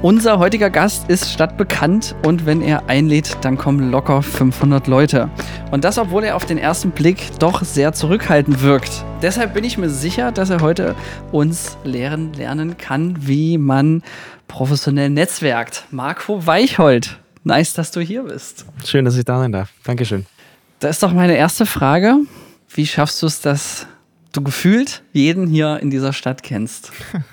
Unser heutiger Gast ist stadtbekannt und wenn er einlädt, dann kommen locker 500 Leute. Und das, obwohl er auf den ersten Blick doch sehr zurückhaltend wirkt. Deshalb bin ich mir sicher, dass er heute uns lehren lernen kann, wie man professionell netzwerkt. Marco Weichhold, nice, dass du hier bist. Schön, dass ich da sein darf. Dankeschön. Da ist doch meine erste Frage. Wie schaffst du es, dass du gefühlt jeden hier in dieser Stadt kennst?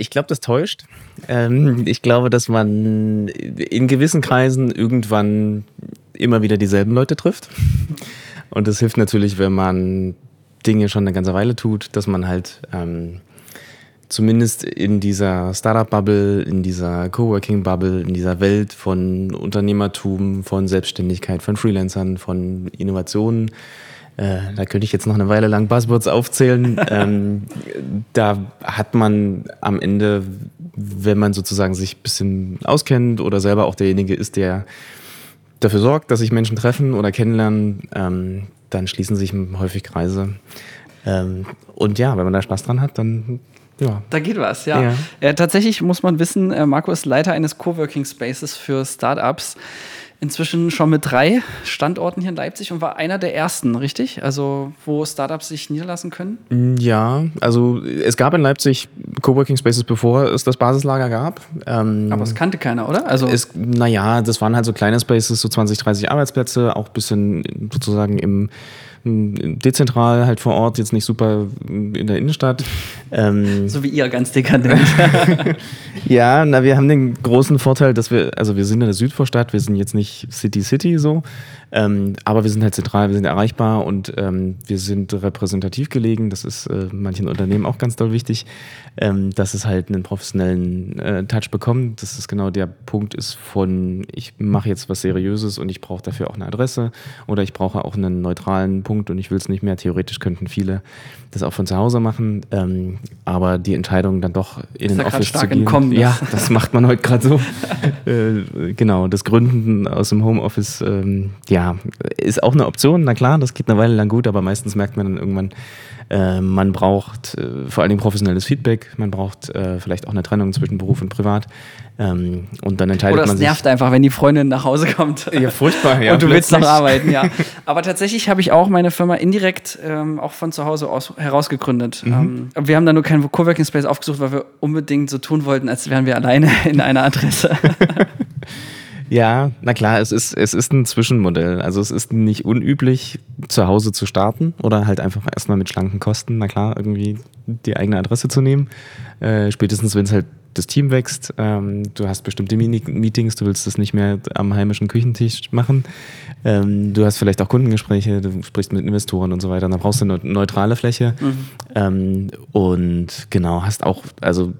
Ich glaube, das täuscht. Ähm, ich glaube, dass man in gewissen Kreisen irgendwann immer wieder dieselben Leute trifft. Und das hilft natürlich, wenn man Dinge schon eine ganze Weile tut, dass man halt ähm, zumindest in dieser Startup-Bubble, in dieser Coworking-Bubble, in dieser Welt von Unternehmertum, von Selbstständigkeit, von Freelancern, von Innovationen, äh, da könnte ich jetzt noch eine Weile lang Buzzwords aufzählen. ähm, da hat man am Ende, wenn man sozusagen sich ein bisschen auskennt oder selber auch derjenige ist, der dafür sorgt, dass sich Menschen treffen oder kennenlernen, ähm, dann schließen sich häufig Kreise. Ähm, und ja, wenn man da Spaß dran hat, dann ja. Da geht was, ja. ja. ja tatsächlich muss man wissen, äh, Marco ist Leiter eines Coworking Spaces für Startups inzwischen schon mit drei Standorten hier in Leipzig und war einer der ersten, richtig? Also, wo Startups sich niederlassen können? Mm, ja, also es gab in Leipzig Coworking Spaces, bevor es das Basislager gab. Ähm, Aber es kannte keiner, oder? Also es, naja, das waren halt so kleine Spaces, so 20, 30 Arbeitsplätze, auch ein bisschen sozusagen im dezentral halt vor Ort, jetzt nicht super in der Innenstadt. Ähm, so wie ihr, ganz dekadent. ja, na, wir haben den großen Vorteil, dass wir, also wir sind in der Südvorstadt, wir sind jetzt nicht City City so, ähm, aber wir sind halt zentral, wir sind erreichbar und ähm, wir sind repräsentativ gelegen. Das ist äh, manchen Unternehmen auch ganz doll wichtig, ähm, dass es halt einen professionellen äh, Touch bekommt. Dass es genau der Punkt ist von, ich mache jetzt was Seriöses und ich brauche dafür auch eine Adresse oder ich brauche auch einen neutralen Punkt und ich will es nicht mehr. Theoretisch könnten viele das auch von zu Hause machen, ähm, aber die Entscheidung dann doch in den Office zu gehen. Kommen, ja, das macht man heute gerade so. äh, genau, das Gründen aus dem Homeoffice, ähm, ja, ist auch eine Option. Na klar, das geht eine Weile lang gut, aber meistens merkt man dann irgendwann, äh, man braucht äh, vor allen Dingen professionelles Feedback, man braucht äh, vielleicht auch eine Trennung zwischen Beruf und Privat. Ähm, und dann entscheidet Oder man sich. nervt einfach, wenn die Freundin nach Hause kommt. Ja, furchtbar, ja. Und du willst noch arbeiten, ja. Aber tatsächlich habe ich auch meine Firma indirekt ähm, auch von zu Hause aus herausgegründet. Mhm. Ähm, wir haben da nur keinen Coworking Space aufgesucht, weil wir unbedingt so tun wollten, als wären wir alleine in einer Adresse. Ja, na klar, es ist, es ist ein Zwischenmodell. Also es ist nicht unüblich, zu Hause zu starten oder halt einfach erstmal mit schlanken Kosten, na klar, irgendwie die eigene Adresse zu nehmen. Äh, spätestens, wenn es halt das Team wächst, ähm, du hast bestimmte Meetings, du willst das nicht mehr am heimischen Küchentisch machen. Ähm, du hast vielleicht auch Kundengespräche, du sprichst mit Investoren und so weiter. Dann brauchst du eine neutrale Fläche. Mhm. Ähm, und genau, hast auch, also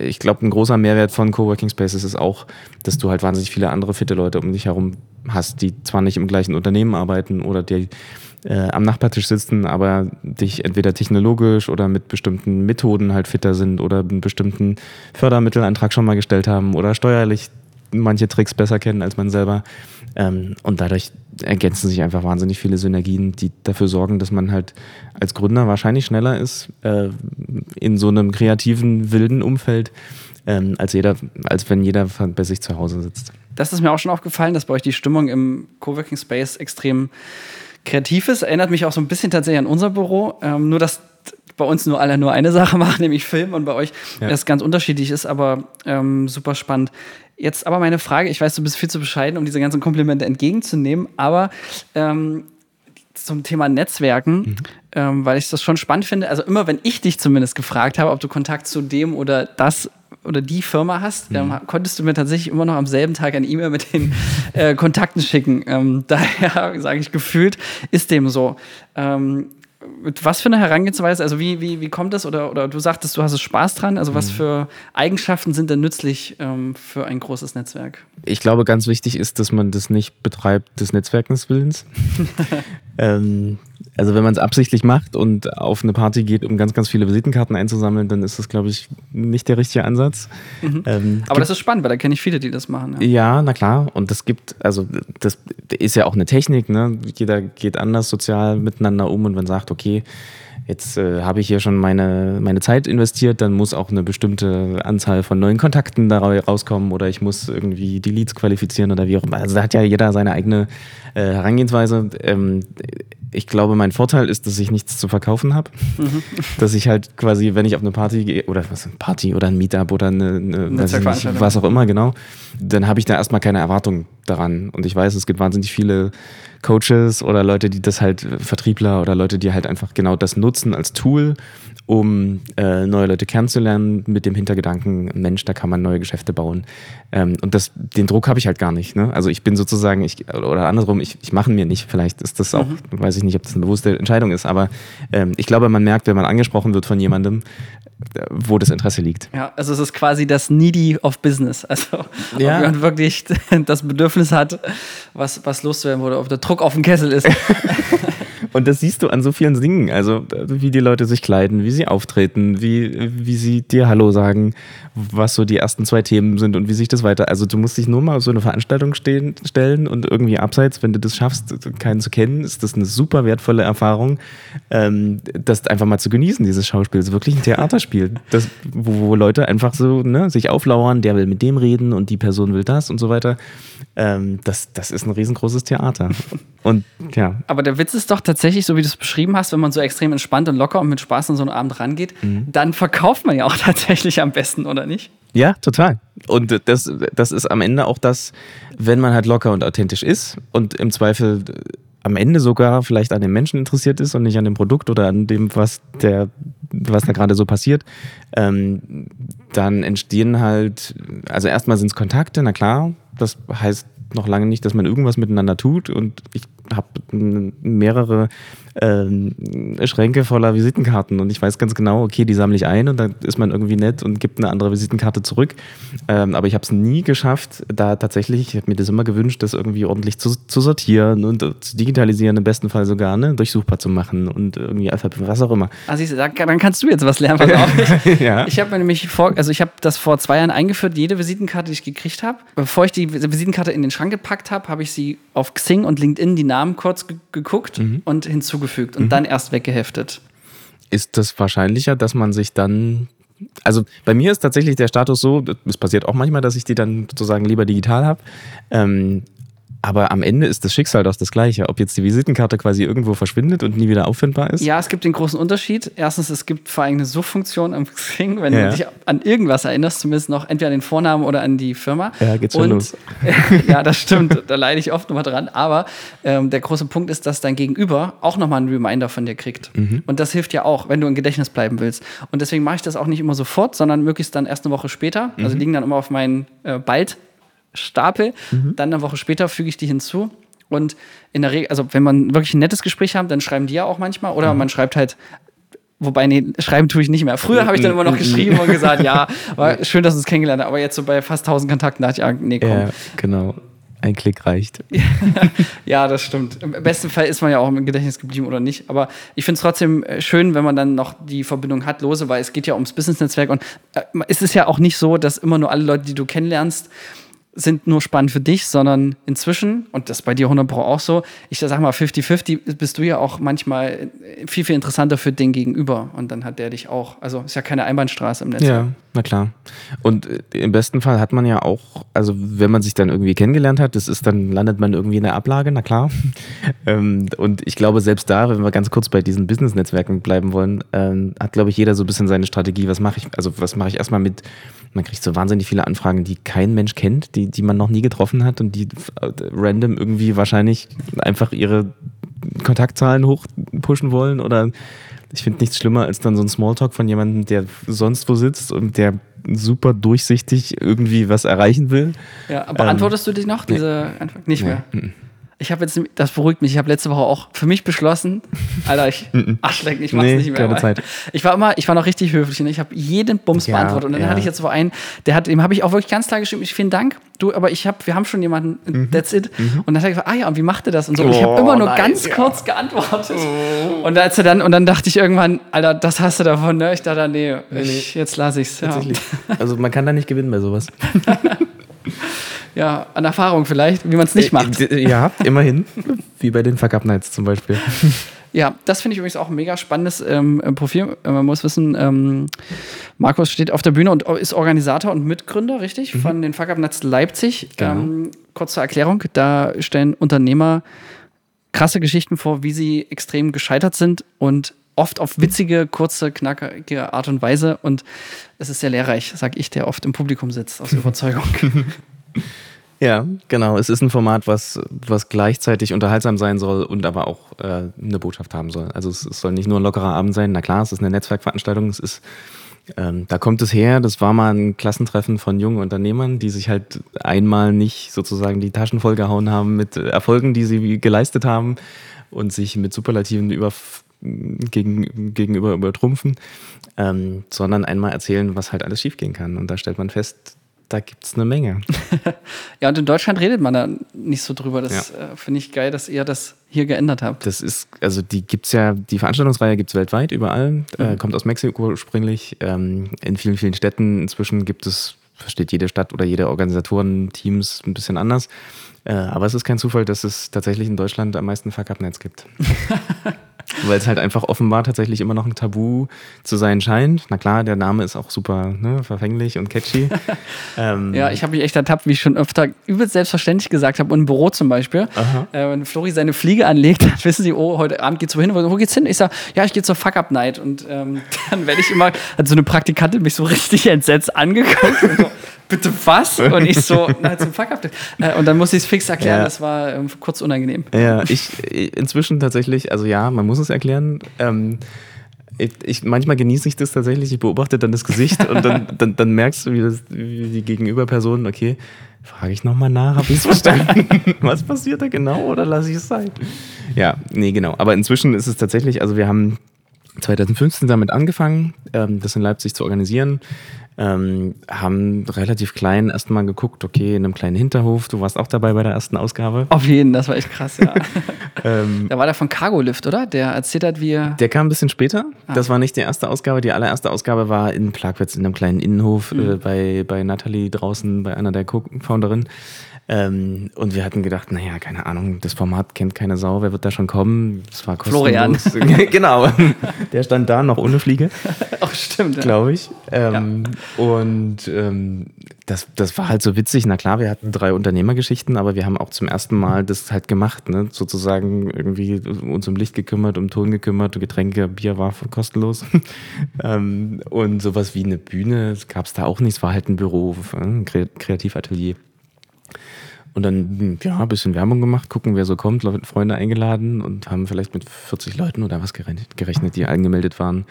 ich glaube, ein großer Mehrwert von Coworking Spaces ist auch, dass du halt wahnsinnig viele andere fitte Leute um dich herum hast, die zwar nicht im gleichen Unternehmen arbeiten oder die äh, am Nachbartisch sitzen, aber dich entweder technologisch oder mit bestimmten Methoden halt fitter sind oder einen bestimmten Fördermittelantrag schon mal gestellt haben oder steuerlich manche Tricks besser kennen als man selber. Ähm, und dadurch ergänzen sich einfach wahnsinnig viele Synergien, die dafür sorgen, dass man halt als Gründer wahrscheinlich schneller ist äh, in so einem kreativen, wilden Umfeld, ähm, als, jeder, als wenn jeder bei sich zu Hause sitzt. Das ist mir auch schon aufgefallen, dass bei euch die Stimmung im Coworking Space extrem kreativ ist. Erinnert mich auch so ein bisschen tatsächlich an unser Büro. Ähm, nur, dass bei uns nur alle nur eine Sache machen, nämlich Film und bei euch ja. das ganz unterschiedlich ist, aber ähm, super spannend. Jetzt aber meine Frage, ich weiß, du bist viel zu bescheiden, um diese ganzen Komplimente entgegenzunehmen, aber ähm, zum Thema Netzwerken, mhm. ähm, weil ich das schon spannend finde. Also immer, wenn ich dich zumindest gefragt habe, ob du Kontakt zu dem oder das oder die Firma hast, mhm. dann konntest du mir tatsächlich immer noch am selben Tag eine E-Mail mit den äh, Kontakten schicken. Ähm, daher sage ich gefühlt, ist dem so. Ähm, mit was für eine Herangehensweise, also wie, wie, wie kommt das? Oder, oder du sagtest, du hast es Spaß dran. Also, was mhm. für Eigenschaften sind denn nützlich ähm, für ein großes Netzwerk? Ich glaube, ganz wichtig ist, dass man das nicht betreibt des Netzwerkens Willens. ähm, also wenn man es absichtlich macht und auf eine Party geht, um ganz, ganz viele Visitenkarten einzusammeln, dann ist das, glaube ich, nicht der richtige Ansatz. Mhm. Ähm, Aber das ist spannend, weil da kenne ich viele, die das machen. Ja. ja, na klar. Und das gibt, also das ist ja auch eine Technik, ne? Jeder geht anders sozial miteinander um und man sagt, okay, jetzt äh, habe ich hier schon meine, meine Zeit investiert, dann muss auch eine bestimmte Anzahl von neuen Kontakten da rauskommen oder ich muss irgendwie die Leads qualifizieren oder wie auch immer. Also da hat ja jeder seine eigene äh, Herangehensweise. Ähm, ich glaube, mein Vorteil ist, dass ich nichts zu verkaufen habe. Mhm. Dass ich halt quasi, wenn ich auf eine Party gehe, oder was, eine Party oder ein Meetup oder eine, eine nicht, was auch immer, genau, dann habe ich da erstmal keine Erwartung daran. Und ich weiß, es gibt wahnsinnig viele Coaches oder Leute, die das halt, Vertriebler oder Leute, die halt einfach genau das nutzen als Tool, um äh, neue Leute kennenzulernen, mit dem Hintergedanken, Mensch, da kann man neue Geschäfte bauen. Ähm, und das, den Druck habe ich halt gar nicht. Ne? Also ich bin sozusagen, ich, oder andersrum, ich, ich mache mir nicht. Vielleicht ist das auch, mhm. weiß ich nicht, ob das eine bewusste Entscheidung ist, aber ähm, ich glaube, man merkt, wenn man angesprochen wird von jemandem, wo das Interesse liegt. Ja, also es ist quasi das Needy of Business. Also ja. ob man wirklich das Bedürfnis hat, was, was loszuwerden, wo der Druck auf dem Kessel ist. Und das siehst du an so vielen Dingen. Also, wie die Leute sich kleiden, wie sie auftreten, wie, wie sie dir Hallo sagen, was so die ersten zwei Themen sind und wie sich das weiter. Also, du musst dich nur mal auf so eine Veranstaltung stehen, stellen und irgendwie abseits, wenn du das schaffst, keinen zu kennen, ist das eine super wertvolle Erfahrung, ähm, das einfach mal zu genießen, dieses Schauspiel. Es ist wirklich ein Theaterspiel, das, wo, wo Leute einfach so ne, sich auflauern, der will mit dem reden und die Person will das und so weiter. Ähm, das, das ist ein riesengroßes Theater. Und ja. Aber der Witz ist doch tatsächlich, so wie du es beschrieben hast, wenn man so extrem entspannt und locker und mit Spaß an so einen Abend rangeht, mhm. dann verkauft man ja auch tatsächlich am besten, oder nicht? Ja, total. Und das, das ist am Ende auch das, wenn man halt locker und authentisch ist und im Zweifel am Ende sogar vielleicht an den Menschen interessiert ist und nicht an dem Produkt oder an dem, was der, was da gerade so passiert, ähm, dann entstehen halt, also erstmal sind es Kontakte, na klar, das heißt noch lange nicht, dass man irgendwas miteinander tut. Und ich habe mehrere ähm, Schränke voller Visitenkarten und ich weiß ganz genau, okay, die sammle ich ein und dann ist man irgendwie nett und gibt eine andere Visitenkarte zurück. Ähm, aber ich habe es nie geschafft, da tatsächlich, ich habe mir das immer gewünscht, das irgendwie ordentlich zu, zu sortieren und zu digitalisieren, im besten Fall sogar, ne, durchsuchbar zu machen und irgendwie was auch immer. Also ich, dann kannst du jetzt was lernen, pass auf. Ich, ja. ich habe mir nämlich vor, also ich habe das vor zwei Jahren eingeführt, jede Visitenkarte, die ich gekriegt habe. Bevor ich die Visitenkarte in den Schrank gepackt habe, habe ich sie auf Xing und LinkedIn die Namen kurz geguckt mhm. und hinzugefügt und mhm. dann erst weggeheftet. Ist das wahrscheinlicher, dass man sich dann also bei mir ist tatsächlich der Status so, es passiert auch manchmal, dass ich die dann sozusagen lieber digital habe. Ähm, aber am Ende ist das Schicksal doch das gleiche. Ob jetzt die Visitenkarte quasi irgendwo verschwindet und nie wieder auffindbar ist? Ja, es gibt den großen Unterschied. Erstens, es gibt vor allem eine Suchfunktion am Xing, wenn ja. du dich an irgendwas erinnerst, zumindest noch entweder an den Vornamen oder an die Firma. Ja, geht's schon und, los. ja, das stimmt. Da leide ich oft nochmal dran. Aber ähm, der große Punkt ist, dass dein Gegenüber auch nochmal einen Reminder von dir kriegt. Mhm. Und das hilft ja auch, wenn du im Gedächtnis bleiben willst. Und deswegen mache ich das auch nicht immer sofort, sondern möglichst dann erst eine Woche später. Also mhm. liegen dann immer auf meinen äh, bald Stapel. Mhm. Dann eine Woche später füge ich die hinzu. Und in der Regel, also wenn man wirklich ein nettes Gespräch hat, dann schreiben die ja auch manchmal. Oder mhm. man schreibt halt, wobei, nee, schreiben tue ich nicht mehr. Früher habe ich dann immer noch geschrieben und gesagt, ja, war schön, dass du uns kennengelernt hast. Aber jetzt so bei fast 1000 Kontakten dachte ich, ah, nee, komm. Ja, genau. Ein Klick reicht. ja, das stimmt. Im besten Fall ist man ja auch im Gedächtnis geblieben oder nicht. Aber ich finde es trotzdem äh, schön, wenn man dann noch die Verbindung hat, lose, weil es geht ja ums Business-Netzwerk. Und äh, es ist ja auch nicht so, dass immer nur alle Leute, die du kennenlernst, sind nur spannend für dich, sondern inzwischen, und das bei dir 100 Pro auch so, ich sag mal 50-50, bist du ja auch manchmal viel, viel interessanter für den Gegenüber und dann hat der dich auch. Also ist ja keine Einbahnstraße im Netz. Ja, na klar. Und äh, im besten Fall hat man ja auch, also wenn man sich dann irgendwie kennengelernt hat, das ist dann landet man irgendwie in der Ablage, na klar. Ähm, und ich glaube, selbst da, wenn wir ganz kurz bei diesen Business-Netzwerken bleiben wollen, ähm, hat, glaube ich, jeder so ein bisschen seine Strategie. Was mache ich, also was mache ich erstmal mit, man kriegt so wahnsinnig viele Anfragen, die kein Mensch kennt, die, die man noch nie getroffen hat und die äh, random irgendwie wahrscheinlich einfach ihre Kontaktzahlen hochpushen wollen oder ich finde nichts schlimmer als dann so ein Smalltalk von jemandem, der sonst wo sitzt und der super durchsichtig irgendwie was erreichen will. Ja, aber beantwortest ähm, du dich noch, diese nee. Antwort? Nicht nee. mehr. Mhm. Ich habe jetzt, das beruhigt mich, ich habe letzte Woche auch für mich beschlossen, Alter, ich Arschlecken, ich mach's nee, nicht mehr. Keine Zeit. Ich war immer, ich war noch richtig höflich und ne? ich habe jeden Bums ja, beantwortet. Und dann ja. hatte ich jetzt so einen, der hat, dem habe ich auch wirklich ganz klar geschrieben, ich vielen Dank, du, aber ich habe, wir haben schon jemanden, mhm. that's it. Mhm. Und dann hat er gesagt, ah ja, und wie macht er das? Und so. Und ich habe oh, immer nur nein, ganz ja. kurz geantwortet. Oh. Und als er dann, und dann dachte ich irgendwann, Alter, das hast du davon, ne? Ich dachte, nee, ich, jetzt lasse ich's. Ja. Also man kann da nicht gewinnen bei sowas. ja, an Erfahrung vielleicht, wie man es nicht äh, macht. Ja, immerhin. Wie bei den Fuck Up Nights zum Beispiel. Ja, das finde ich übrigens auch ein mega spannendes ähm, Profil. Äh, man muss wissen, ähm, Markus steht auf der Bühne und ist Organisator und Mitgründer, richtig, mhm. von den Fuck Up Nuts Leipzig. Genau. Ähm, kurz zur Erklärung, da stellen Unternehmer krasse Geschichten vor, wie sie extrem gescheitert sind und oft auf witzige, kurze, knackige Art und Weise. Und es ist sehr lehrreich, sag ich, der oft im Publikum sitzt, aus Überzeugung. Ja, genau. Es ist ein Format, was, was gleichzeitig unterhaltsam sein soll und aber auch äh, eine Botschaft haben soll. Also es, es, soll nicht nur ein lockerer Abend sein. Na klar, es ist eine Netzwerkveranstaltung. Es ist, ähm, da kommt es her. Das war mal ein Klassentreffen von jungen Unternehmern, die sich halt einmal nicht sozusagen die Taschen vollgehauen haben mit Erfolgen, die sie geleistet haben und sich mit Superlativen über gegen, gegenüber übertrumpfen, ähm, sondern einmal erzählen, was halt alles schiefgehen kann. Und da stellt man fest, da gibt es eine Menge. ja, und in Deutschland redet man da nicht so drüber. Das ja. äh, finde ich geil, dass ihr das hier geändert habt. Das ist, also die gibt es ja, die Veranstaltungsreihe gibt es weltweit, überall. Äh, mhm. Äh, kommt aus Mexiko ursprünglich. Ähm, in vielen, vielen Städten inzwischen gibt es, versteht jede Stadt oder jede Organisatoren-Teams ein bisschen anders. Äh, aber es ist kein Zufall, dass es tatsächlich in Deutschland am meisten Fuck-Up-Netz gibt. Weil es halt einfach offenbar tatsächlich immer noch ein Tabu zu sein scheint. Na klar, der Name ist auch super ne, verfänglich und catchy. ähm, ja, ich habe mich echt ertappt, wie ich schon öfter übelst selbstverständlich gesagt habe, und im Büro zum Beispiel. Äh, wenn Flori seine Fliege anlegt, dann wissen sie, oh, heute Abend geht's wohin. Wo geht's hin? Ich sage, ja, ich gehe zur Fuck-Up-Night. Und ähm, dann werde ich immer, hat so eine Praktikantin mich so richtig entsetzt angeguckt. Bitte was? Und ich so, na, zum Fuck-Up. Äh, und dann muss ich es fix erklären, ja. das war ähm, kurz unangenehm. Ja, ich inzwischen tatsächlich, also ja, man muss es erklären. Ähm, ich, ich, manchmal genieße ich das tatsächlich, ich beobachte dann das Gesicht und dann, dann, dann merkst du, wie, das, wie die Gegenüberperson, okay, frage ich nochmal nach, habe ich es verstanden? Was passiert da genau oder lasse ich es sein? Ja, nee, genau. Aber inzwischen ist es tatsächlich, also wir haben 2015 damit angefangen, ähm, das in Leipzig zu organisieren ähm, haben relativ klein erstmal geguckt, okay, in einem kleinen Hinterhof, du warst auch dabei bei der ersten Ausgabe. Auf jeden, das war echt krass, ja. ähm, da war der von Cargo Lift, oder? Der erzählt hat, wie er. Der kam ein bisschen später. Ah. Das war nicht die erste Ausgabe. Die allererste Ausgabe war in Plagwitz, in einem kleinen Innenhof mhm. äh, bei, bei Nathalie draußen, bei einer der Co-Founderinnen. Ähm, und wir hatten gedacht, naja, keine Ahnung, das Format kennt keine Sau, wer wird da schon kommen? Das war kostenlos. Florian. genau. Der stand da noch ohne Fliege. Ach, stimmt. Glaube ich. Ähm, ja. Und ähm, das, das war halt so witzig. Na klar, wir hatten drei Unternehmergeschichten, aber wir haben auch zum ersten Mal das halt gemacht, ne? sozusagen irgendwie uns um Licht gekümmert, um Ton gekümmert, Getränke, Bier war kostenlos. ähm, und sowas wie eine Bühne gab es da auch nicht. Es war halt ein Büro, ein Kreativatelier. Und dann, ja, ein bisschen Werbung gemacht, gucken, wer so kommt, Freunde eingeladen und haben vielleicht mit 40 Leuten oder was gerechnet, die angemeldet waren.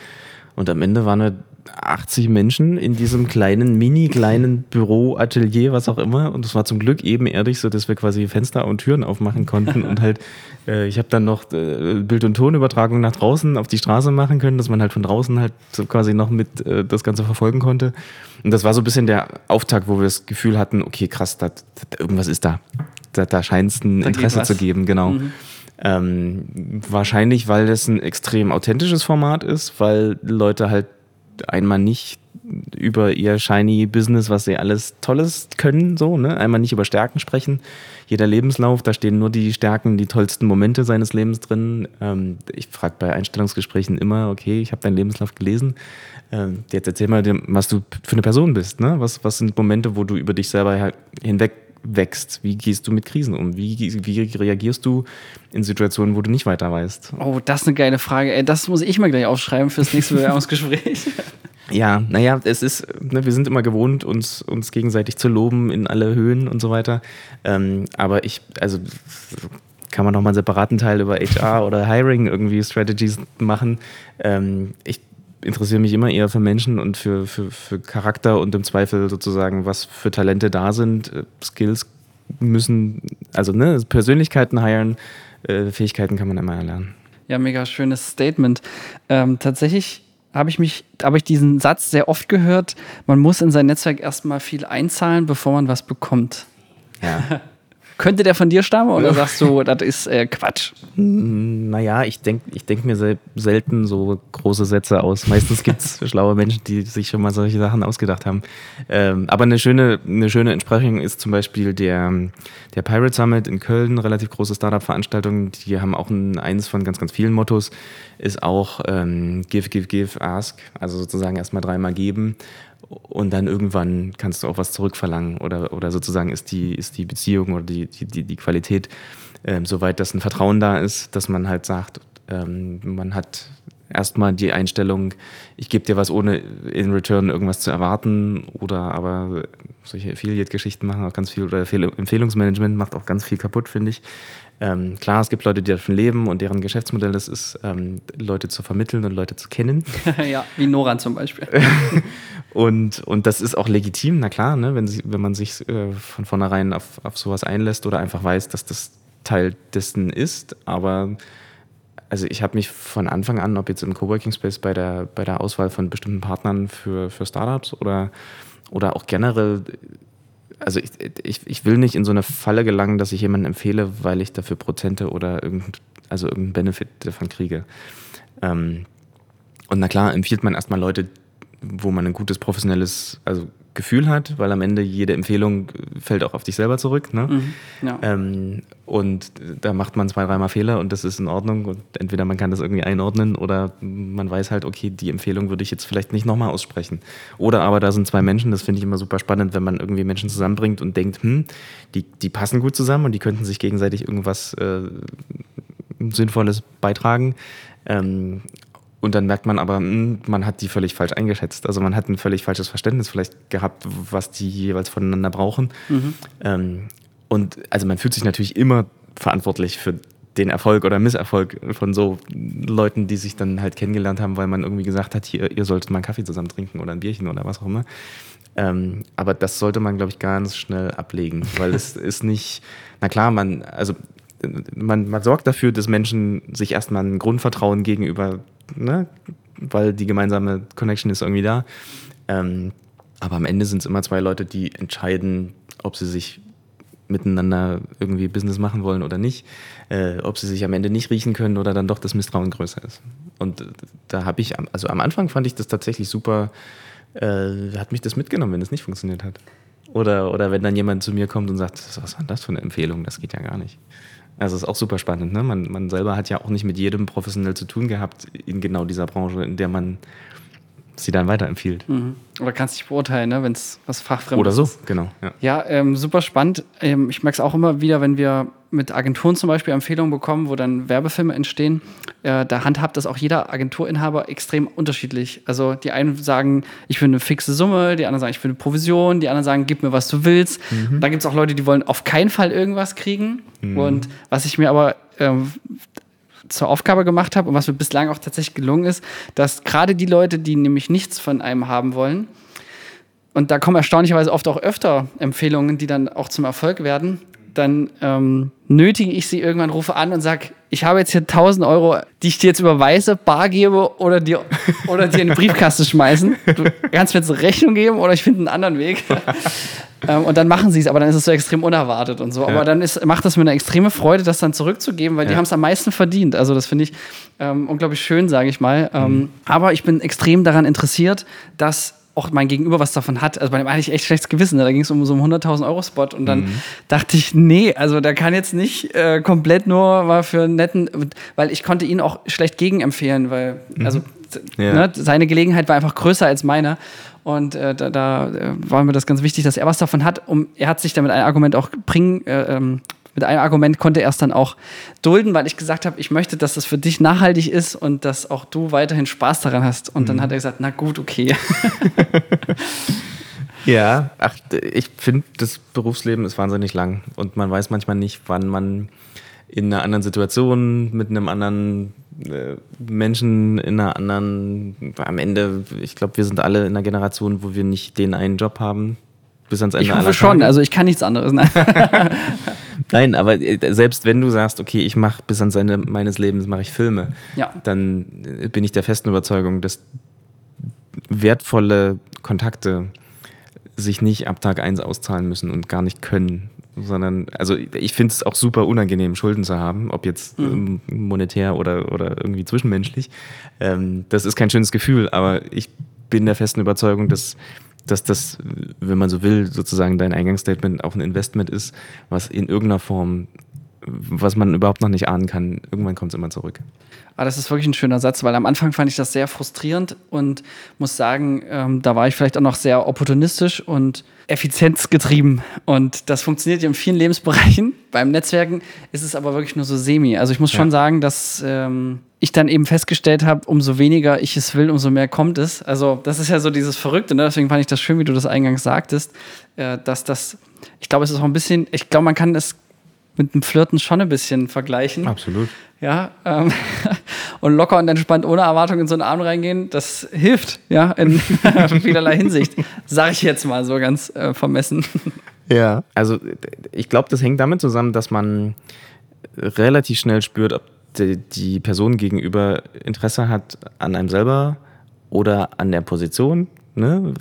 Und am Ende waren wir 80 Menschen in diesem kleinen, mini kleinen Büro, Atelier, was auch immer. Und es war zum Glück ebenerdig, so dass wir quasi Fenster und Türen aufmachen konnten. Und halt, äh, ich habe dann noch äh, Bild- und Tonübertragung nach draußen auf die Straße machen können, dass man halt von draußen halt so quasi noch mit äh, das Ganze verfolgen konnte. Und das war so ein bisschen der Auftakt, wo wir das Gefühl hatten, okay, krass, da, da, irgendwas ist da. Da, da scheint es ein da Interesse zu geben, genau. Mhm. Ähm, wahrscheinlich, weil das ein extrem authentisches Format ist, weil Leute halt einmal nicht über ihr shiny Business, was sie alles Tolles können, so, ne? Einmal nicht über Stärken sprechen. Jeder Lebenslauf, da stehen nur die Stärken, die tollsten Momente seines Lebens drin. Ähm, ich frage bei Einstellungsgesprächen immer, okay, ich habe deinen Lebenslauf gelesen. Ähm, jetzt erzähl mal, was du für eine Person bist, ne? Was, was sind Momente, wo du über dich selber hinweg wächst? Wie gehst du mit Krisen um? Wie, wie reagierst du in Situationen, wo du nicht weiter weißt? Oh, das ist eine geile Frage. Das muss ich mal gleich aufschreiben fürs nächste Bewerbungsgespräch. ja, naja, es ist, ne, wir sind immer gewohnt, uns, uns gegenseitig zu loben in alle Höhen und so weiter. Ähm, aber ich, also kann man nochmal einen separaten Teil über HR oder Hiring irgendwie Strategies machen. Ähm, ich interessiere mich immer eher für Menschen und für, für, für Charakter und im Zweifel sozusagen, was für Talente da sind. Äh, Skills müssen, also ne, Persönlichkeiten heilen, äh, Fähigkeiten kann man immer erlernen. Ja, mega schönes Statement. Ähm, tatsächlich habe ich mich, habe ich diesen Satz sehr oft gehört, man muss in sein Netzwerk erstmal viel einzahlen, bevor man was bekommt. Ja. Könnte der von dir stammen oder sagst du, das ist äh, Quatsch? Naja, ich denke ich denk mir sel selten so große Sätze aus. Meistens gibt es schlaue Menschen, die sich schon mal solche Sachen ausgedacht haben. Ähm, aber eine schöne, eine schöne Entsprechung ist zum Beispiel der, der Pirate Summit in Köln, relativ große Startup-Veranstaltung. Die haben auch ein, eines von ganz, ganz vielen Mottos, ist auch ähm, Give, Give, Give, Ask. Also sozusagen erstmal dreimal geben und dann irgendwann kannst du auch was zurückverlangen oder, oder sozusagen ist die, ist die Beziehung oder die, die, die Qualität ähm, soweit, dass ein Vertrauen da ist, dass man halt sagt, ähm, man hat erstmal die Einstellung, ich gebe dir was ohne in Return irgendwas zu erwarten oder aber solche Affiliate-Geschichten machen auch ganz viel oder Empfehlungsmanagement macht auch ganz viel kaputt, finde ich. Ähm, klar, es gibt Leute, die davon leben und deren Geschäftsmodell es ist, ähm, Leute zu vermitteln und Leute zu kennen. ja, wie Noran zum Beispiel. und, und das ist auch legitim, na klar, ne, wenn, sie, wenn man sich äh, von vornherein auf, auf sowas einlässt oder einfach weiß, dass das Teil dessen ist. Aber also ich habe mich von Anfang an, ob jetzt im Coworking Space bei der, bei der Auswahl von bestimmten Partnern für, für Startups oder, oder auch generell also ich, ich, ich will nicht in so eine Falle gelangen, dass ich jemanden empfehle, weil ich dafür Prozente oder irgendein, also irgendeinen Benefit davon kriege. Ähm, und na klar, empfiehlt man erstmal Leute, wo man ein gutes professionelles, also Gefühl hat, weil am Ende jede Empfehlung fällt auch auf dich selber zurück. Ne? Mhm, ja. ähm, und da macht man zwei, dreimal Fehler und das ist in Ordnung. Und entweder man kann das irgendwie einordnen oder man weiß halt, okay, die Empfehlung würde ich jetzt vielleicht nicht nochmal aussprechen. Oder aber da sind zwei Menschen, das finde ich immer super spannend, wenn man irgendwie Menschen zusammenbringt und denkt, hm, die, die passen gut zusammen und die könnten sich gegenseitig irgendwas äh, Sinnvolles beitragen. Ähm, und dann merkt man aber, hm, man hat die völlig falsch eingeschätzt. Also man hat ein völlig falsches Verständnis vielleicht gehabt, was die jeweils voneinander brauchen. Mhm. Ähm, und also man fühlt sich natürlich immer verantwortlich für den Erfolg oder Misserfolg von so Leuten, die sich dann halt kennengelernt haben, weil man irgendwie gesagt hat, hier, ihr solltet mal einen Kaffee zusammen trinken oder ein Bierchen oder was auch immer. Ähm, aber das sollte man, glaube ich, ganz schnell ablegen, weil es ist nicht, na klar, man, also man, man sorgt dafür, dass Menschen sich erstmal ein Grundvertrauen gegenüber ne? weil die gemeinsame Connection ist irgendwie da. Ähm, aber am Ende sind es immer zwei Leute, die entscheiden, ob sie sich miteinander irgendwie Business machen wollen oder nicht, äh, ob sie sich am Ende nicht riechen können oder dann doch das Misstrauen größer ist. Und da habe ich, also am Anfang fand ich das tatsächlich super, äh, hat mich das mitgenommen, wenn es nicht funktioniert hat. Oder, oder wenn dann jemand zu mir kommt und sagt, was war das für eine Empfehlung, das geht ja gar nicht. Also ist auch super spannend. Ne? Man, man selber hat ja auch nicht mit jedem professionell zu tun gehabt in genau dieser Branche, in der man sie dann weiterempfiehlt. Mhm. Oder kannst dich beurteilen, ne? wenn es was Fachfremdes Oder so, ist. genau. Ja, ja ähm, super spannend. Ähm, ich merke es auch immer wieder, wenn wir mit Agenturen zum Beispiel Empfehlungen bekommen, wo dann Werbefilme entstehen. Äh, da handhabt das auch jeder Agenturinhaber extrem unterschiedlich. Also die einen sagen, ich will eine fixe Summe, die anderen sagen, ich will eine Provision, die anderen sagen, gib mir, was du willst. Mhm. Da gibt es auch Leute, die wollen auf keinen Fall irgendwas kriegen. Mhm. Und was ich mir aber ähm, zur Aufgabe gemacht habe und was mir bislang auch tatsächlich gelungen ist, dass gerade die Leute, die nämlich nichts von einem haben wollen, und da kommen erstaunlicherweise oft auch öfter Empfehlungen, die dann auch zum Erfolg werden, dann ähm, nötige ich sie irgendwann, rufe an und sage, ich habe jetzt hier 1000 Euro, die ich dir jetzt überweise, bar gebe oder dir, oder dir in die Briefkaste schmeißen. Du kannst mir jetzt eine Rechnung geben oder ich finde einen anderen Weg. Ähm, und dann machen sie es, aber dann ist es so extrem unerwartet und so. Ja. Aber dann ist, macht das mir eine extreme Freude, das dann zurückzugeben, weil ja. die haben es am meisten verdient. Also das finde ich ähm, unglaublich schön, sage ich mal. Ähm, mhm. Aber ich bin extrem daran interessiert, dass auch mein Gegenüber was davon hat. Also bei dem hatte ich echt schlechtes Gewissen. Ne? Da ging es um so einen 100.000 Euro Spot und dann mhm. dachte ich, nee, also der kann jetzt nicht äh, komplett nur mal für einen netten, weil ich konnte ihn auch schlecht gegenempfehlen, weil mhm. also ja. ne, seine Gelegenheit war einfach größer als meine. Und äh, da, da äh, war mir das ganz wichtig, dass er was davon hat. Um, er hat sich damit ein Argument auch bringen, äh, ähm, mit einem Argument konnte er es dann auch dulden, weil ich gesagt habe, ich möchte, dass das für dich nachhaltig ist und dass auch du weiterhin Spaß daran hast. Und mhm. dann hat er gesagt, na gut, okay. ja, ach, ich finde, das Berufsleben ist wahnsinnig lang und man weiß manchmal nicht, wann man in einer anderen Situation mit einem anderen äh, Menschen in einer anderen, am Ende, ich glaube, wir sind alle in einer Generation, wo wir nicht den einen Job haben, bis ans Ende ich hoffe schon, also ich kann nichts anderes. Nein. Nein, aber äh, selbst wenn du sagst, okay, ich mache bis ans Ende meines Lebens mache ich Filme, ja. dann äh, bin ich der festen Überzeugung, dass wertvolle Kontakte sich nicht ab Tag 1 auszahlen müssen und gar nicht können. Sondern, also ich finde es auch super unangenehm, Schulden zu haben, ob jetzt mhm. monetär oder, oder irgendwie zwischenmenschlich. Ähm, das ist kein schönes Gefühl, aber ich bin der festen Überzeugung, dass dass das, wenn man so will, sozusagen dein Eingangsstatement auch ein Investment ist, was in irgendeiner Form, was man überhaupt noch nicht ahnen kann, irgendwann kommt es immer zurück. Ah, das ist wirklich ein schöner Satz, weil am Anfang fand ich das sehr frustrierend und muss sagen, ähm, da war ich vielleicht auch noch sehr opportunistisch und effizienzgetrieben. Und das funktioniert ja in vielen Lebensbereichen. Beim Netzwerken ist es aber wirklich nur so semi. Also ich muss schon ja. sagen, dass ähm, ich dann eben festgestellt habe, umso weniger ich es will, umso mehr kommt es. Also das ist ja so dieses Verrückte. Ne? Deswegen fand ich das schön, wie du das eingangs sagtest, äh, dass das, ich glaube, es ist auch ein bisschen, ich glaube, man kann es mit dem Flirten schon ein bisschen vergleichen. Absolut. Ja, ähm, und locker und entspannt ohne Erwartung in so einen Abend reingehen, das hilft, ja, in vielerlei Hinsicht. Sage ich jetzt mal so ganz äh, vermessen. Ja, also ich glaube, das hängt damit zusammen, dass man relativ schnell spürt, ob die, die Person gegenüber Interesse hat an einem selber oder an der Position Ne?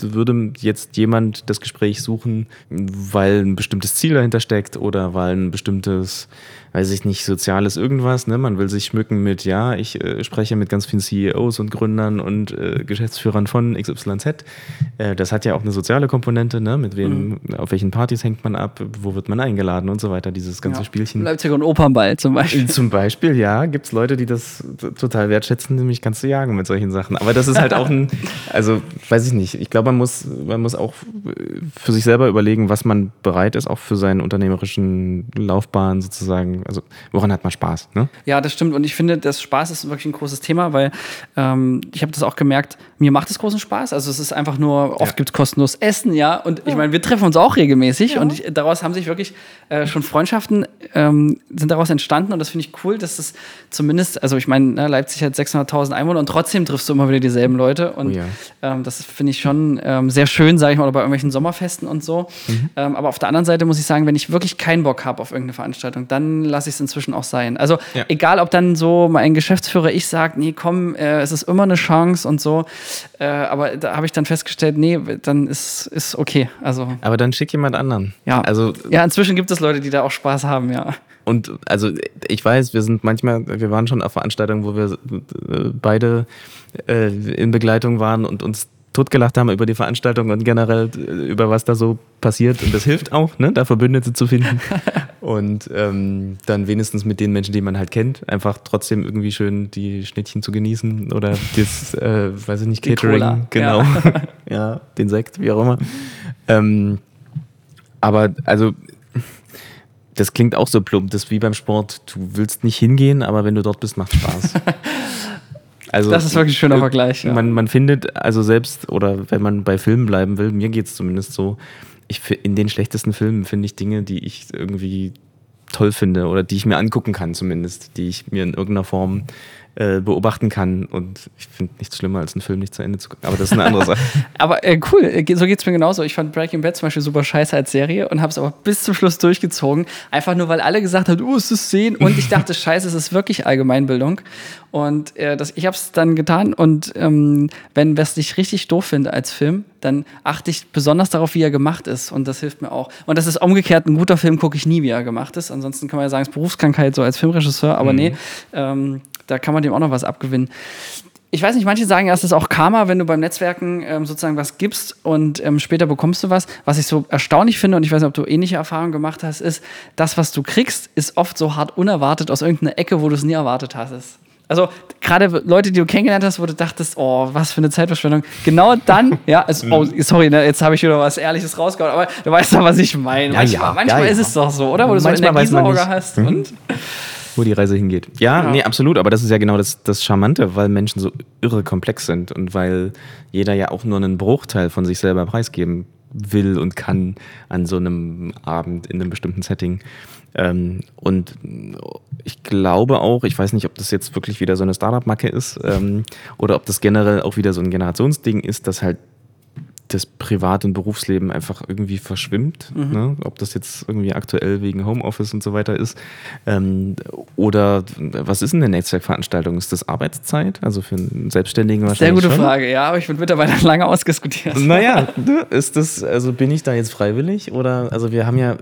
Würde jetzt jemand das Gespräch suchen, weil ein bestimmtes Ziel dahinter steckt oder weil ein bestimmtes weiß ich nicht, soziales irgendwas. Ne? Man will sich schmücken mit, ja, ich äh, spreche mit ganz vielen CEOs und Gründern und äh, Geschäftsführern von XYZ. Äh, das hat ja auch eine soziale Komponente, ne? mit wem, mhm. auf welchen Partys hängt man ab, wo wird man eingeladen und so weiter, dieses ganze ja. Spielchen. Leipzig und Opernball zum Beispiel. Zum Beispiel, ja, gibt es Leute, die das total wertschätzen, nämlich ganz zu jagen mit solchen Sachen. Aber das ist halt auch ein, also weiß ich nicht, ich glaube, man muss, man muss auch für sich selber überlegen, was man bereit ist, auch für seinen unternehmerischen Laufbahn sozusagen also woran hat man Spaß? Ne? Ja, das stimmt. Und ich finde, das Spaß ist wirklich ein großes Thema, weil ähm, ich habe das auch gemerkt, mir macht es großen Spaß. Also es ist einfach nur, oft ja. gibt es kostenlos Essen, ja. Und ja. ich meine, wir treffen uns auch regelmäßig ja. und ich, daraus haben sich wirklich äh, schon Freundschaften ähm, sind daraus entstanden und das finde ich cool, dass es zumindest, also ich meine, ne, Leipzig hat 600.000 Einwohner und trotzdem triffst du immer wieder dieselben Leute und oh ähm, das finde ich schon ähm, sehr schön, sage ich mal, oder bei irgendwelchen Sommerfesten und so. Mhm. Ähm, aber auf der anderen Seite muss ich sagen, wenn ich wirklich keinen Bock habe auf irgendeine Veranstaltung, dann lasse ich es inzwischen auch sein. Also ja. egal, ob dann so mein Geschäftsführer ich sagt, nee, komm, äh, es ist immer eine Chance und so. Äh, aber da habe ich dann festgestellt, nee, dann ist, ist okay. Also, aber dann schick jemand anderen. Ja. Also, ja, inzwischen gibt es Leute, die da auch Spaß haben, ja. Und also ich weiß, wir sind manchmal, wir waren schon auf Veranstaltungen, wo wir äh, beide äh, in Begleitung waren und uns totgelacht haben über die Veranstaltung und generell äh, über was da so passiert. Und das hilft auch, ne, da Verbündete zu finden. und ähm, dann wenigstens mit den Menschen, die man halt kennt, einfach trotzdem irgendwie schön die Schnittchen zu genießen oder das, äh, weiß ich nicht, Catering. Genau. Ja. ja. den Sekt, wie auch immer. Ähm, aber also das klingt auch so plump, das ist wie beim Sport. Du willst nicht hingehen, aber wenn du dort bist, macht Spaß. Also, das ist wirklich ein schöner Vergleich. Ja. Man, man findet, also selbst, oder wenn man bei Filmen bleiben will, mir geht es zumindest so, ich, in den schlechtesten Filmen finde ich Dinge, die ich irgendwie toll finde oder die ich mir angucken kann zumindest, die ich mir in irgendeiner Form äh, beobachten kann. Und ich finde nichts schlimmer, als einen Film nicht zu Ende zu gucken. Aber das ist eine andere Sache. aber äh, cool, äh, so geht es mir genauso. Ich fand Breaking Bad zum Beispiel super scheiße als Serie und habe es aber bis zum Schluss durchgezogen. Einfach nur, weil alle gesagt haben, oh, es ist sehen. Und ich dachte, scheiße, es ist wirklich Allgemeinbildung. Und äh, das, ich habe es dann getan. Und ähm, wenn wer es dich richtig doof findet als Film, dann achte ich besonders darauf, wie er gemacht ist. Und das hilft mir auch. Und das ist umgekehrt, ein guter Film gucke ich nie, wie er gemacht ist. Ansonsten kann man ja sagen, es ist Berufskrankheit so als Filmregisseur. Aber mhm. nee, ähm, da kann man dem auch noch was abgewinnen. Ich weiß nicht, manche sagen, ja, es ist auch Karma, wenn du beim Netzwerken ähm, sozusagen was gibst und ähm, später bekommst du was. Was ich so erstaunlich finde, und ich weiß nicht, ob du ähnliche Erfahrungen gemacht hast, ist, das, was du kriegst, ist oft so hart unerwartet aus irgendeiner Ecke, wo du es nie erwartet hast. Also gerade Leute, die du kennengelernt hast, wo du dachtest, oh, was für eine Zeitverschwendung. Genau dann, ja, also, oh, sorry, ne, jetzt habe ich wieder was Ehrliches rausgehauen, aber du weißt doch, was ich meine. Ja, manchmal, ja, manchmal ja, ist es doch so, oder? Wo du manchmal so Energiesauger hast mhm. und wo die Reise hingeht. Ja, ja, nee, absolut, aber das ist ja genau das, das Charmante, weil Menschen so irre komplex sind und weil jeder ja auch nur einen Bruchteil von sich selber preisgeben will und kann an so einem Abend in einem bestimmten Setting. Ähm, und ich glaube auch, ich weiß nicht, ob das jetzt wirklich wieder so eine Startup-Macke ist ähm, oder ob das generell auch wieder so ein Generationsding ist, dass halt das Privat- und Berufsleben einfach irgendwie verschwimmt. Mhm. Ne? Ob das jetzt irgendwie aktuell wegen Homeoffice und so weiter ist. Ähm, oder was ist denn eine Netzwerkveranstaltung? Ist das Arbeitszeit? Also für einen Selbstständigen wahrscheinlich. Sehr gute schon? Frage, ja, aber ich würde mittlerweile lange ausdiskutiert. Naja, ne, ist das, also bin ich da jetzt freiwillig? Oder also wir haben ja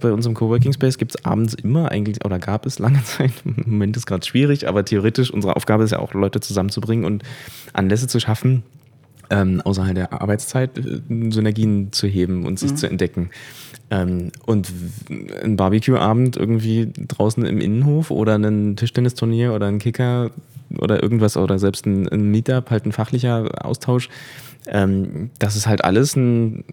bei unserem Coworking Space gibt es abends immer eigentlich, oder gab es lange Zeit, im Moment ist gerade schwierig, aber theoretisch unsere Aufgabe ist ja auch, Leute zusammenzubringen und Anlässe zu schaffen ähm, außerhalb der Arbeitszeit äh, Synergien zu heben und sich mhm. zu entdecken. Ähm, und ein Barbecue-Abend irgendwie draußen im Innenhof oder ein Tischtennisturnier oder ein Kicker oder irgendwas oder selbst ein, ein Meetup, halt ein fachlicher Austausch, ähm, das ist halt alles ein,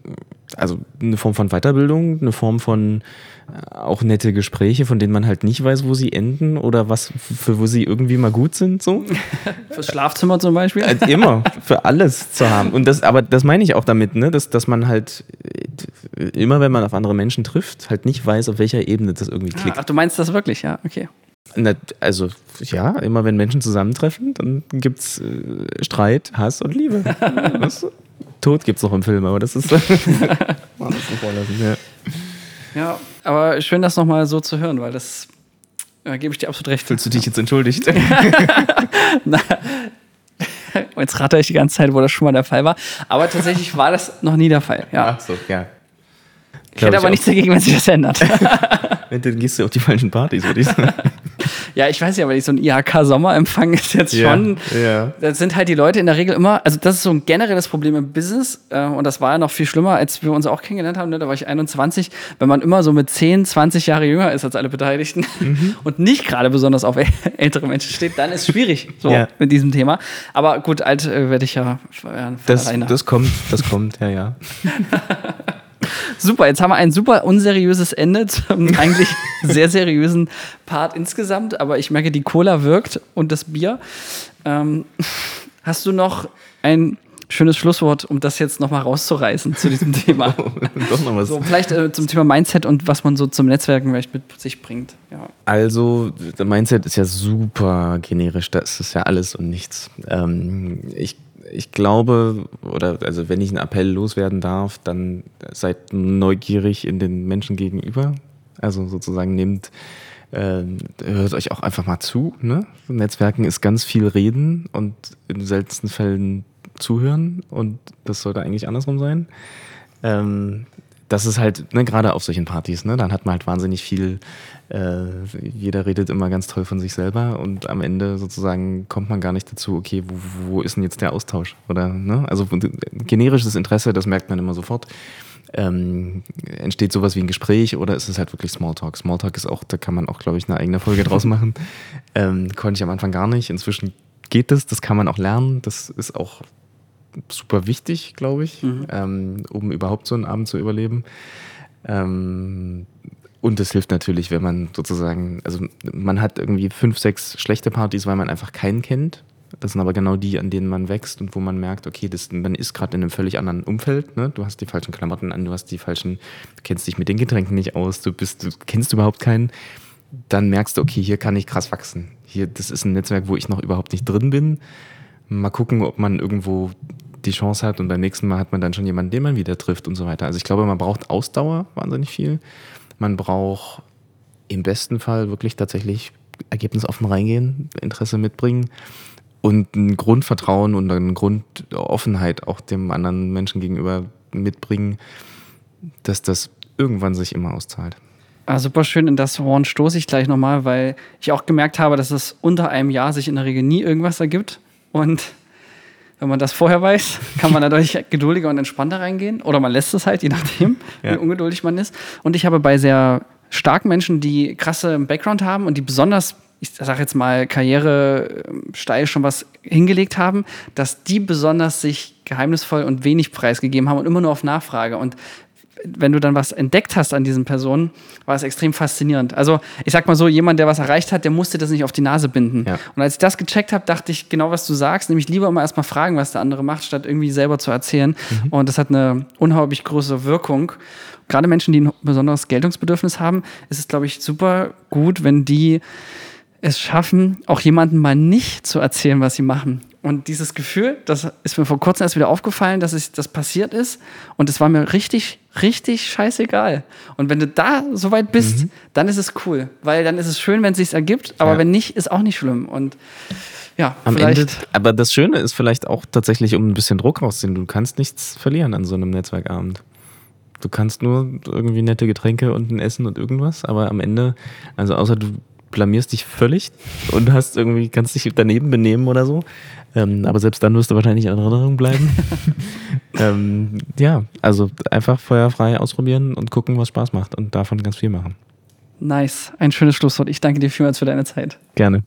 also eine Form von Weiterbildung, eine Form von äh, auch nette Gespräche, von denen man halt nicht weiß, wo sie enden oder was, für wo sie irgendwie mal gut sind, so. Fürs Schlafzimmer zum Beispiel? Also immer, für alles zu haben. Und das, aber das meine ich auch damit, ne, dass, dass man halt äh, immer, wenn man auf andere Menschen trifft, halt nicht weiß, auf welcher Ebene das irgendwie ah, klickt. Ach, du meinst das wirklich, ja, okay. Na, also ja, immer wenn Menschen zusammentreffen, dann gibt es äh, Streit, Hass und Liebe. Tod gibt es noch im Film, aber das ist. das ja. ja, aber schön, das nochmal so zu hören, weil das äh, gebe ich dir absolut recht. Fühlst du dich jetzt entschuldigt? Na, jetzt rate ich die ganze Zeit, wo das schon mal der Fall war. Aber tatsächlich war das noch nie der Fall. Ja. Ach so, ja. Ich hätte aber nichts dagegen, wenn sich das ändert. Dann gehst du auf die falschen Partys, würde ich sagen. Ja, ich weiß ja, weil ich so ein IHK-Sommerempfang ist jetzt ja, schon. Ja. Das sind halt die Leute in der Regel immer, also das ist so ein generelles Problem im Business. Äh, und das war ja noch viel schlimmer, als wir uns auch kennengelernt haben. Ne? Da war ich 21. Wenn man immer so mit 10, 20 Jahre jünger ist als alle Beteiligten mhm. und nicht gerade besonders auf ältere Menschen steht, dann ist es schwierig so ja. mit diesem Thema. Aber gut, alt äh, werde ich ja. Äh, das, das kommt, das kommt, ja, ja. Super, jetzt haben wir ein super unseriöses Ende zum eigentlich sehr seriösen Part insgesamt, aber ich merke, die Cola wirkt und das Bier. Ähm, hast du noch ein schönes Schlusswort, um das jetzt nochmal rauszureißen zu diesem Thema. Doch noch was. So, vielleicht äh, zum Thema Mindset und was man so zum Netzwerken vielleicht mit sich bringt. Ja. Also, der Mindset ist ja super generisch, das ist ja alles und nichts. Ähm, ich ich glaube, oder also wenn ich einen Appell loswerden darf, dann seid neugierig in den Menschen gegenüber. Also sozusagen nehmt, äh, hört euch auch einfach mal zu. Ne? Netzwerken ist ganz viel reden und in seltensten Fällen zuhören und das sollte eigentlich andersrum sein. Ähm, das ist halt, ne, gerade auf solchen Partys, ne, dann hat man halt wahnsinnig viel, äh, jeder redet immer ganz toll von sich selber und am Ende sozusagen kommt man gar nicht dazu, okay, wo, wo ist denn jetzt der Austausch? Oder, ne? Also generisches Interesse, das merkt man immer sofort. Ähm, entsteht sowas wie ein Gespräch oder ist es halt wirklich Smalltalk? Smalltalk ist auch, da kann man auch, glaube ich, eine eigene Folge draus machen. Ähm, konnte ich am Anfang gar nicht. Inzwischen geht das, das kann man auch lernen. Das ist auch super wichtig, glaube ich, mhm. ähm, um überhaupt so einen Abend zu überleben. Ähm, und es hilft natürlich, wenn man sozusagen, also man hat irgendwie fünf, sechs schlechte Partys, weil man einfach keinen kennt. Das sind aber genau die, an denen man wächst und wo man merkt, okay, das, man ist gerade in einem völlig anderen Umfeld. Ne? Du hast die falschen Klamotten an, du hast die falschen, du kennst dich mit den Getränken nicht aus, du bist, du kennst überhaupt keinen. Dann merkst du, okay, hier kann ich krass wachsen. Hier, das ist ein Netzwerk, wo ich noch überhaupt nicht drin bin. Mal gucken, ob man irgendwo die Chance hat und beim nächsten Mal hat man dann schon jemanden, den man wieder trifft und so weiter. Also ich glaube, man braucht Ausdauer wahnsinnig viel. Man braucht im besten Fall wirklich tatsächlich ergebnisoffen reingehen, Interesse mitbringen und ein Grundvertrauen und eine Grundoffenheit auch dem anderen Menschen gegenüber mitbringen, dass das irgendwann sich immer auszahlt. Ah, super schön, in das Horn stoße ich gleich nochmal, weil ich auch gemerkt habe, dass es unter einem Jahr sich in der Regel nie irgendwas ergibt. Und wenn man das vorher weiß, kann man dadurch geduldiger und entspannter reingehen. Oder man lässt es halt, je nachdem, ja. wie ungeduldig man ist. Und ich habe bei sehr starken Menschen, die krasse Background haben und die besonders, ich sage jetzt mal, Karriere steil schon was hingelegt haben, dass die besonders sich geheimnisvoll und wenig preisgegeben haben und immer nur auf Nachfrage. Und wenn du dann was entdeckt hast an diesen Personen, war es extrem faszinierend. Also ich sag mal so, jemand, der was erreicht hat, der musste das nicht auf die Nase binden. Ja. Und als ich das gecheckt habe, dachte ich genau, was du sagst, nämlich lieber immer erstmal fragen, was der andere macht, statt irgendwie selber zu erzählen. Mhm. Und das hat eine unheimlich große Wirkung. Gerade Menschen, die ein besonderes Geltungsbedürfnis haben, ist es, glaube ich, super gut, wenn die es schaffen, auch jemandem mal nicht zu erzählen, was sie machen Und dieses Gefühl, das ist mir vor kurzem erst wieder aufgefallen, dass es, das passiert ist. Und es war mir richtig, richtig scheißegal. Und wenn du da so weit bist, mhm. dann ist es cool. Weil dann ist es schön, wenn es sich ergibt. Aber ja. wenn nicht, ist auch nicht schlimm. Und ja, am Ende. Aber das Schöne ist vielleicht auch tatsächlich, um ein bisschen Druck rauszunehmen, du kannst nichts verlieren an so einem Netzwerkabend. Du kannst nur irgendwie nette Getränke und ein Essen und irgendwas, aber am Ende, also außer du blamierst dich völlig und hast irgendwie, kannst dich daneben benehmen oder so. Ähm, aber selbst dann wirst du wahrscheinlich in Erinnerung bleiben. ähm, ja, also einfach feuerfrei ausprobieren und gucken, was Spaß macht und davon ganz viel machen. Nice. Ein schönes Schlusswort. Ich danke dir vielmals für deine Zeit. Gerne.